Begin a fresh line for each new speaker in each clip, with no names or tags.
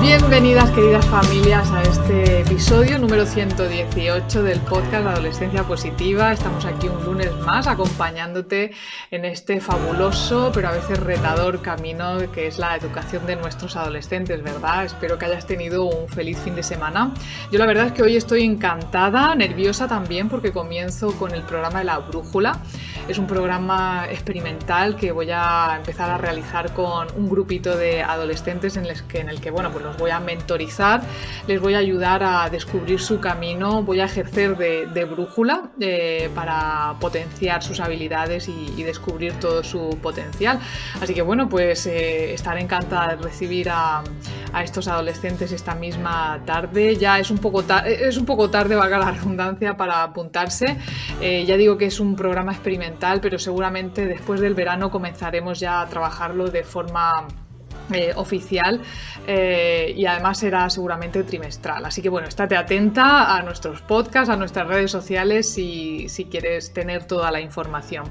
Bienvenidas queridas familias a este episodio número 118 del podcast Adolescencia Positiva. Estamos aquí un lunes más acompañándote en este fabuloso pero a veces retador camino que es la educación de nuestros adolescentes, ¿verdad? Espero que hayas tenido un feliz fin de semana. Yo la verdad es que hoy estoy encantada, nerviosa también porque comienzo con el programa de la brújula. Es un programa experimental que voy a empezar a realizar con un grupito de adolescentes en el que, en el que bueno, pues los voy a mentorizar, les voy a ayudar a descubrir su camino, voy a ejercer de, brújula eh, para potenciar sus habilidades y, descubrir todo su potencial. Así que bueno, pues eh, estaré encantada de recibir a, estos adolescentes esta misma tarde. Ya es un poco, es un poco tarde, valga la redundancia, para apuntarse. Eh, ya digo que es un programa experimental, pero seguramente después del verano comenzaremos ya a trabajarlo de forma eh, oficial eh, y además será seguramente trimestral. Así que bueno, estate atenta a nuestros podcasts, a nuestras redes sociales si, si quieres tener toda la información.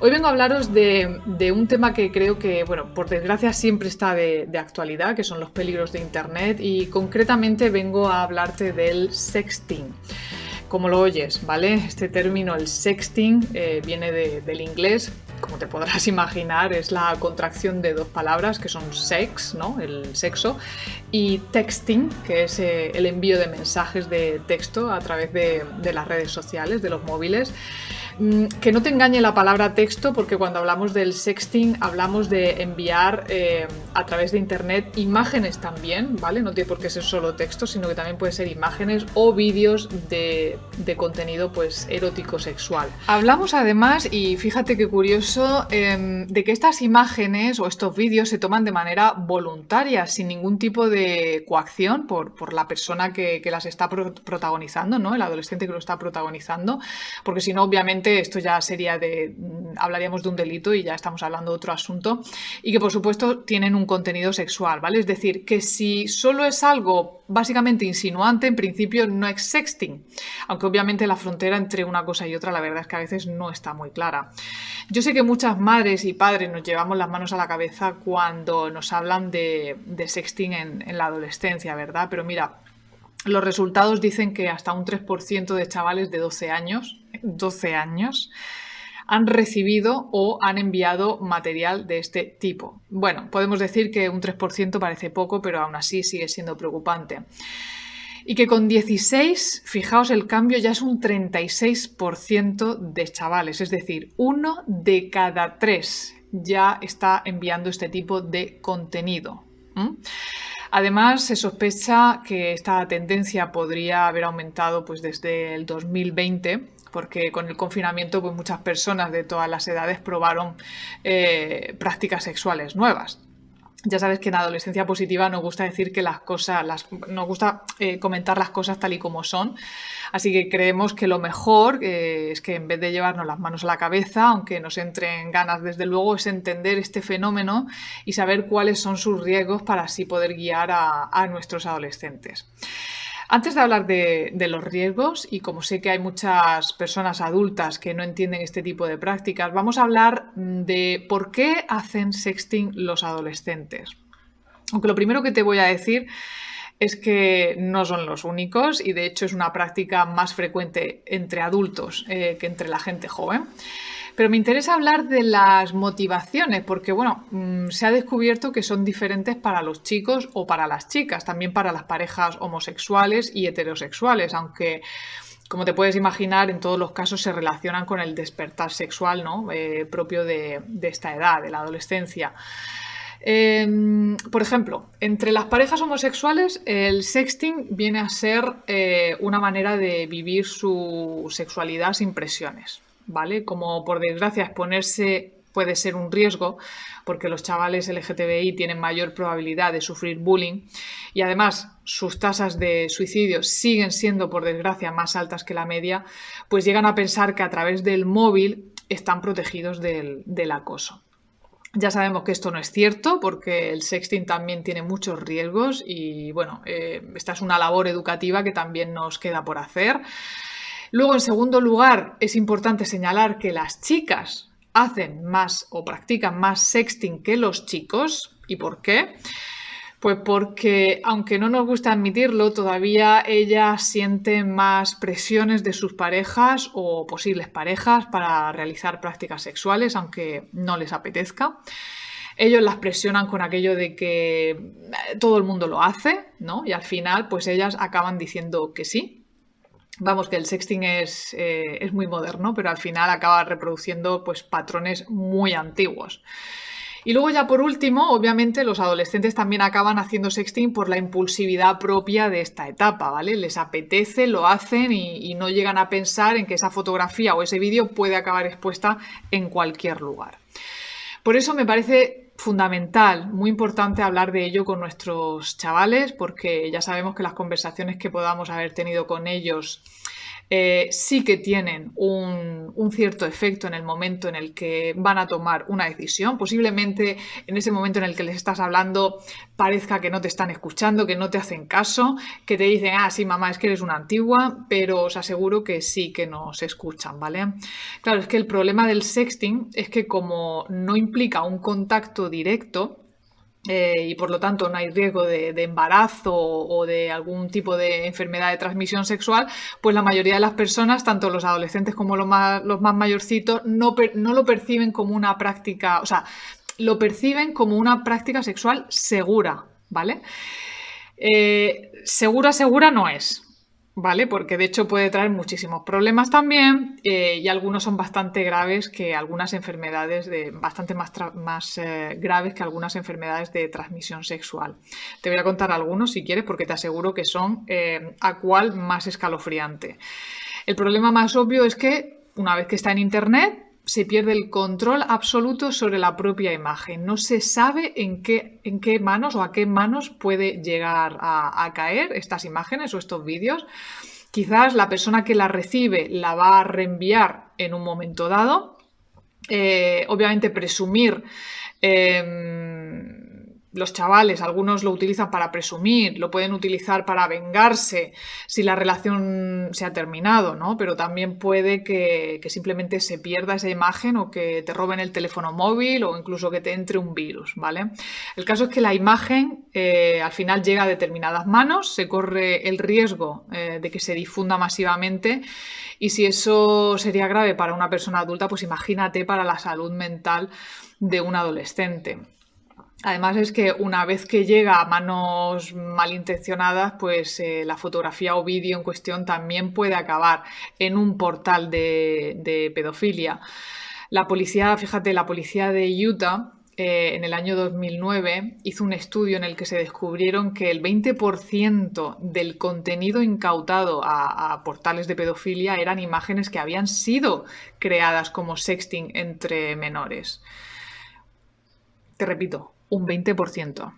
Hoy vengo a hablaros de, un tema que creo que, bueno, por desgracia siempre está de, actualidad, que son los peligros de Internet y concretamente vengo a hablarte del sexting como lo oyes, ¿vale? Este término, el sexting, eh, viene del inglés como te podrás imaginar, es la contracción de dos palabras que son sex, ¿no? el sexo, y texting, que es eh, el envío de mensajes de texto a través de, de las redes sociales, de los móviles. Mm, que no te engañe la palabra texto, porque cuando hablamos del sexting hablamos de enviar eh, a través de internet imágenes también, ¿vale? No tiene por qué ser solo texto, sino que también puede ser imágenes o vídeos de, contenido pues erótico sexual. Hablamos además, y fíjate qué curioso, em, de que estas imágenes o estos vídeos se toman de manera voluntaria, sin ningún tipo de coacción por, por la persona que, que las está protagonizando, ¿no? El adolescente que lo está protagonizando, porque si no, obviamente esto ya sería de, mm, hablaríamos de un delito y ya estamos hablando de otro asunto, y que por supuesto tienen un contenido sexual, ¿vale? Es decir, que si solo es algo básicamente insinuante, en principio no es sexting, aunque obviamente la frontera entre una cosa y otra la verdad es que a veces no está muy clara. Yo sé que muchas madres y padres nos llevamos las manos a la cabeza cuando nos hablan de, sexting en, en la adolescencia, ¿verdad? Pero mira, los resultados dicen que hasta un 3% de chavales de 12 años, 12 años, han recibido o han enviado material de este tipo. Bueno, podemos decir que un 3% parece poco, pero aún así sigue siendo preocupante. Y que con 16, fijaos, el cambio ya es un 36% de chavales, es decir, uno de cada tres ya está enviando este tipo de contenido. Además, se sospecha que esta tendencia podría haber aumentado pues, desde el 2020 porque con el confinamiento pues, muchas personas de todas las edades probaron eh, prácticas sexuales nuevas. Ya sabes que en adolescencia positiva nos gusta decir que las cosas, las, nos gusta eh, comentar las cosas tal y como son. Así que creemos que lo mejor eh, es que en vez de llevarnos las manos a la cabeza, aunque nos entren ganas desde luego, es entender este fenómeno y saber cuáles son sus riesgos para así poder guiar a nuestros adolescentes. Antes de hablar de, los riesgos, y como sé que hay muchas personas adultas que no entienden este tipo de prácticas, vamos a hablar de por qué hacen sexting los adolescentes. Aunque lo primero que te voy a decir es que no son los únicos y de hecho es una práctica más frecuente entre adultos eh, que entre la gente joven. Pero me interesa hablar de las motivaciones, porque bueno, mm, se ha descubierto que son diferentes para los chicos o para las chicas, también para las parejas homosexuales y heterosexuales, aunque como te puedes imaginar, en todos los casos se relacionan con el despertar sexual ¿no? Eh, propio de, esta edad, de la adolescencia. Em, por ejemplo, entre las parejas homosexuales, el sexting viene a ser eh, una manera de vivir su sexualidad sin presiones. ¿Vale? Como por desgracia exponerse puede ser un riesgo porque los chavales LGTBI tienen mayor probabilidad de sufrir bullying y además sus tasas de suicidio siguen siendo, por desgracia, más altas que la media, pues llegan a pensar que a través del móvil están protegidos del, acoso. Ya sabemos que esto no es cierto porque el sexting también tiene muchos riesgos y bueno, eh, esta es una labor educativa que también nos queda por hacer. Luego, en segundo lugar, es importante señalar que las chicas hacen más o practican más sexting que los chicos. ¿Y por qué? Pues porque, aunque no nos gusta admitirlo, todavía ellas sienten más presiones de sus parejas o posibles parejas para realizar prácticas sexuales, aunque no les apetezca. Ellos las presionan con aquello de que eh, todo el mundo lo hace, ¿no? Y al final, pues ellas acaban diciendo que sí, Vamos, que el sexting es, eh, es, muy moderno, pero al final acaba reproduciendo pues, patrones muy antiguos. Y luego ya por último, obviamente los adolescentes también acaban haciendo sexting por la impulsividad propia de esta etapa, ¿vale? Les apetece, lo hacen y, y no llegan a pensar en que esa fotografía o ese vídeo puede acabar expuesta en cualquier lugar. Por eso me parece fundamental, muy importante hablar de ello con nuestros chavales, porque ya sabemos que las conversaciones que podamos haber tenido con ellos eh, sí que tienen un, cierto efecto en el momento en el que van a tomar una decisión. Posiblemente en ese momento en el que les estás hablando parezca que no te están escuchando, que no te hacen caso, que te dicen, ah, sí, mamá, es que eres una antigua, pero os aseguro que sí que nos escuchan, ¿vale? Claro, es que el problema del sexting es que como no implica un contacto directo, eh, y por lo tanto no hay riesgo de, embarazo o de algún tipo de enfermedad de transmisión sexual, pues la mayoría de las personas, tanto los adolescentes como los más, los más mayorcitos, no, no lo perciben como una práctica, o sea, lo perciben como una práctica sexual segura, ¿vale? Eh, segura, segura no es, ¿vale? Porque de hecho puede traer muchísimos problemas también eh, y algunos son bastante graves que algunas enfermedades de bastante más, más eh, graves que algunas enfermedades de transmisión sexual. Te voy a contar algunos si quieres porque te aseguro que son eh, a cual más escalofriante. El problema más obvio es que una vez que está en internet se pierde el control absoluto sobre la propia imagen. No se sabe en qué, en qué manos o a qué manos puede llegar a, caer estas imágenes o estos vídeos. Quizás la persona que la recibe la va a reenviar en un momento dado. Eh, obviamente presumir em, los chavales, algunos lo utilizan para presumir, lo pueden utilizar para vengarse si la relación se ha terminado, ¿no? Pero también puede que, simplemente se pierda esa imagen o que te roben el teléfono móvil o incluso que te entre un virus, ¿vale? El caso es que la imagen eh, al final llega a determinadas manos, se corre el riesgo eh, de que se difunda masivamente y si eso sería grave para una persona adulta, pues imagínate para la salud mental de un adolescente. Además es que una vez que llega a manos malintencionadas, pues eh, la fotografía o vídeo en cuestión también puede acabar en un portal de, pedofilia. La policía, fíjate, la policía de Utah eh, en el año 2009 hizo un estudio en el que se descubrieron que el 20% del contenido incautado a, a, portales de pedofilia eran imágenes que habían sido creadas como sexting entre menores. Te repito, un 20%.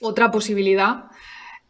Otra posibilidad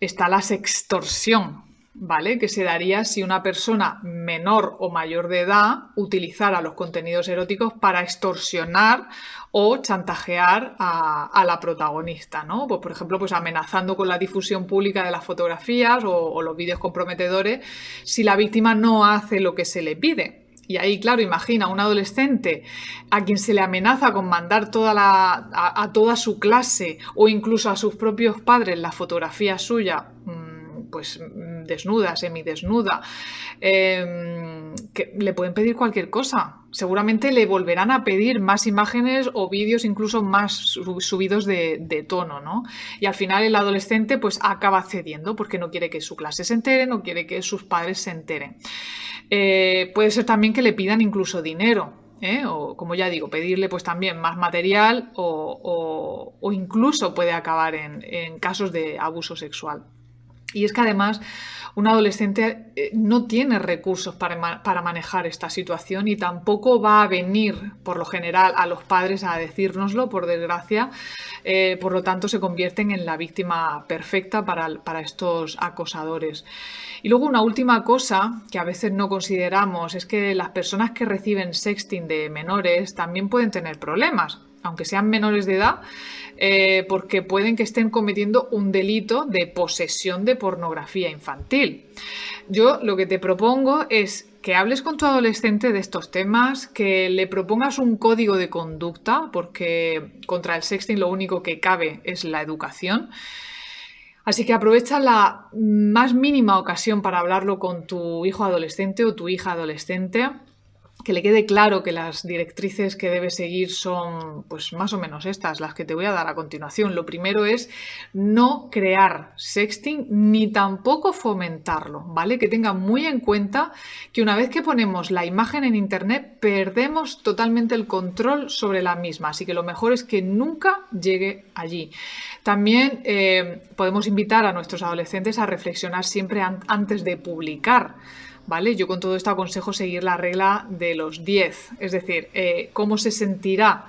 está la sextorsión, ¿vale? Que se daría si una persona menor o mayor de edad utilizara los contenidos eróticos para extorsionar o chantajear a, la protagonista, ¿no? Pues, por ejemplo, pues amenazando con la difusión pública de las fotografías o, o los vídeos comprometedores si la víctima no hace lo que se le pide. Y ahí, claro, imagina un adolescente a quien se le amenaza con mandar toda la, a, toda su clase o incluso a sus propios padres la fotografía suya, mm, pues mm, desnuda, semidesnuda, eh, que le pueden pedir cualquier cosa. Seguramente le volverán a pedir más imágenes o vídeos incluso más subidos de, de, tono, ¿no? Y al final el adolescente pues acaba cediendo porque no quiere que su clase se entere, no quiere que sus padres se enteren. Eh, puede ser también que le pidan incluso dinero, ¿eh? o como ya digo, pedirle pues también más material o, incluso puede acabar en, casos de abuso sexual. Y es que además un adolescente eh, no tiene recursos para, para, manejar esta situación y tampoco va a venir, por lo general, a los padres a decírnoslo, por desgracia. Eh, por lo tanto, se convierten en la víctima perfecta para, para estos acosadores. Y luego una última cosa que a veces no consideramos es que las personas que reciben sexting de menores también pueden tener problemas aunque sean menores de edad, eh, porque pueden que estén cometiendo un delito de posesión de pornografía infantil. Yo lo que te propongo es que hables con tu adolescente de estos temas, que le propongas un código de conducta, porque contra el sexting lo único que cabe es la educación. Así que aprovecha la más mínima ocasión para hablarlo con tu hijo adolescente o tu hija adolescente que le quede claro que las directrices que debe seguir son pues más o menos estas, las que te voy a dar a continuación. Lo primero es no crear sexting ni tampoco fomentarlo, ¿vale? Que tenga muy en cuenta que una vez que ponemos la imagen en internet perdemos totalmente el control sobre la misma, así que lo mejor es que nunca llegue allí. También eh, podemos invitar a nuestros adolescentes a reflexionar siempre antes de publicar ¿vale? Yo con todo esto aconsejo seguir la regla de los 10, es decir, eh, cómo se sentirá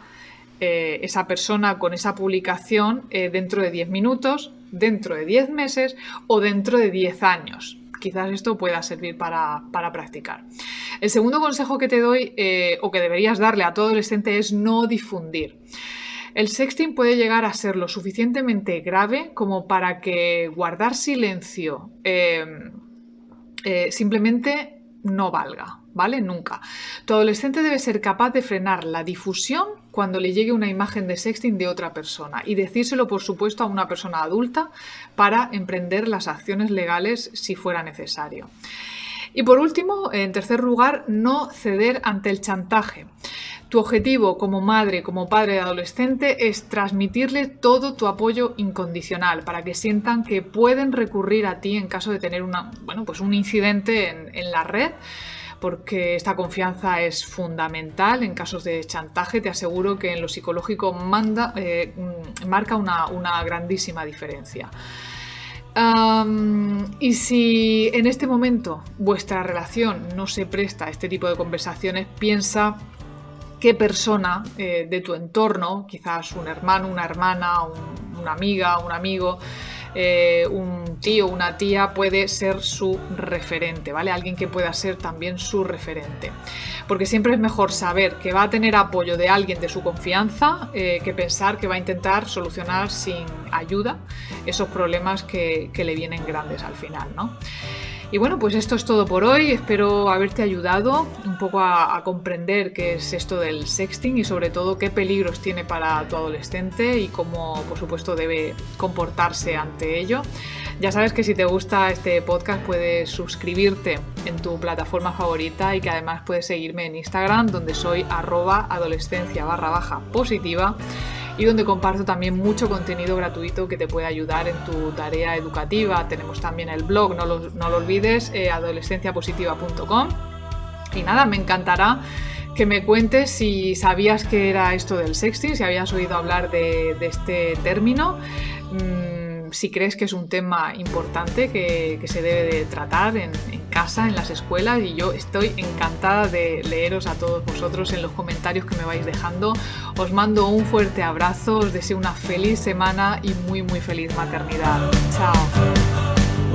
eh, esa persona con esa publicación eh, dentro de 10 minutos, dentro de 10 meses o dentro de 10 años. Quizás esto pueda servir para, para practicar. El segundo consejo que te doy o que deberías darle a todo adolescente es no difundir. El sexting puede llegar a ser lo suficientemente grave como para que guardar silencio eh, simplemente no valga, ¿vale? Nunca. Tu adolescente debe ser capaz de frenar la difusión cuando le llegue una imagen de sexting de otra persona y decírselo, por supuesto, a una persona adulta para emprender las acciones legales si fuera necesario. Y por último, en tercer lugar, no ceder ante el chantaje. Tu objetivo como madre, como padre de adolescente es transmitirle todo tu apoyo incondicional para que sientan que pueden recurrir a ti en caso de tener bueno, pues un incidente en, la red porque esta confianza es fundamental en casos de chantaje. Te aseguro que en lo psicológico eh, marca una, una, grandísima diferencia. Y si en este momento vuestra relación no se presta a este tipo de conversaciones, piensa qué persona eh, de tu entorno, quizás un hermano, una hermana, una amiga, un amigo, eh, un tío, una tía, puede ser su referente, ¿vale? Alguien que pueda ser también su referente. Porque siempre es mejor saber que va a tener apoyo de alguien de su confianza eh, que pensar que va a intentar solucionar sin ayuda esos problemas que, que le vienen grandes al final, ¿no? Y bueno, pues esto es todo por hoy. Espero haberte ayudado un poco a, comprender qué es esto del sexting y sobre todo qué peligros tiene para tu adolescente y cómo, por supuesto, debe comportarse ante ello. Ya sabes que si te gusta este podcast puedes suscribirte en tu plataforma favorita y que además puedes seguirme en Instagram donde soy arroba adolescencia barra baja positiva y donde comparto también mucho contenido gratuito que te puede ayudar en tu tarea educativa. Tenemos también el blog, no lo, no lo olvides, eh, adolescenciapositiva.com. Y nada, me encantará que me cuentes si sabías que era esto del sexting, si habías oído hablar de, este término. Mm, si crees que es un tema importante que, se debe de tratar en, casa, en las escuelas y yo estoy encantada de leeros a todos vosotros en los comentarios que me vais dejando. Os mando un fuerte abrazo, os deseo una feliz semana y muy muy feliz maternidad. Chao.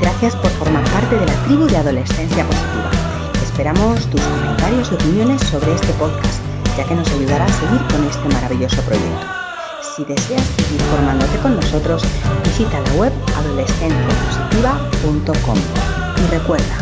Gracias por formar parte de la tribu de Adolescencia Positiva. Esperamos tus comentarios y opiniones sobre este podcast, ya que nos ayudará a seguir con este maravilloso proyecto. Si deseas seguir formándote con nosotros, visita la web adolescenciapositiva.com. Y recuerda,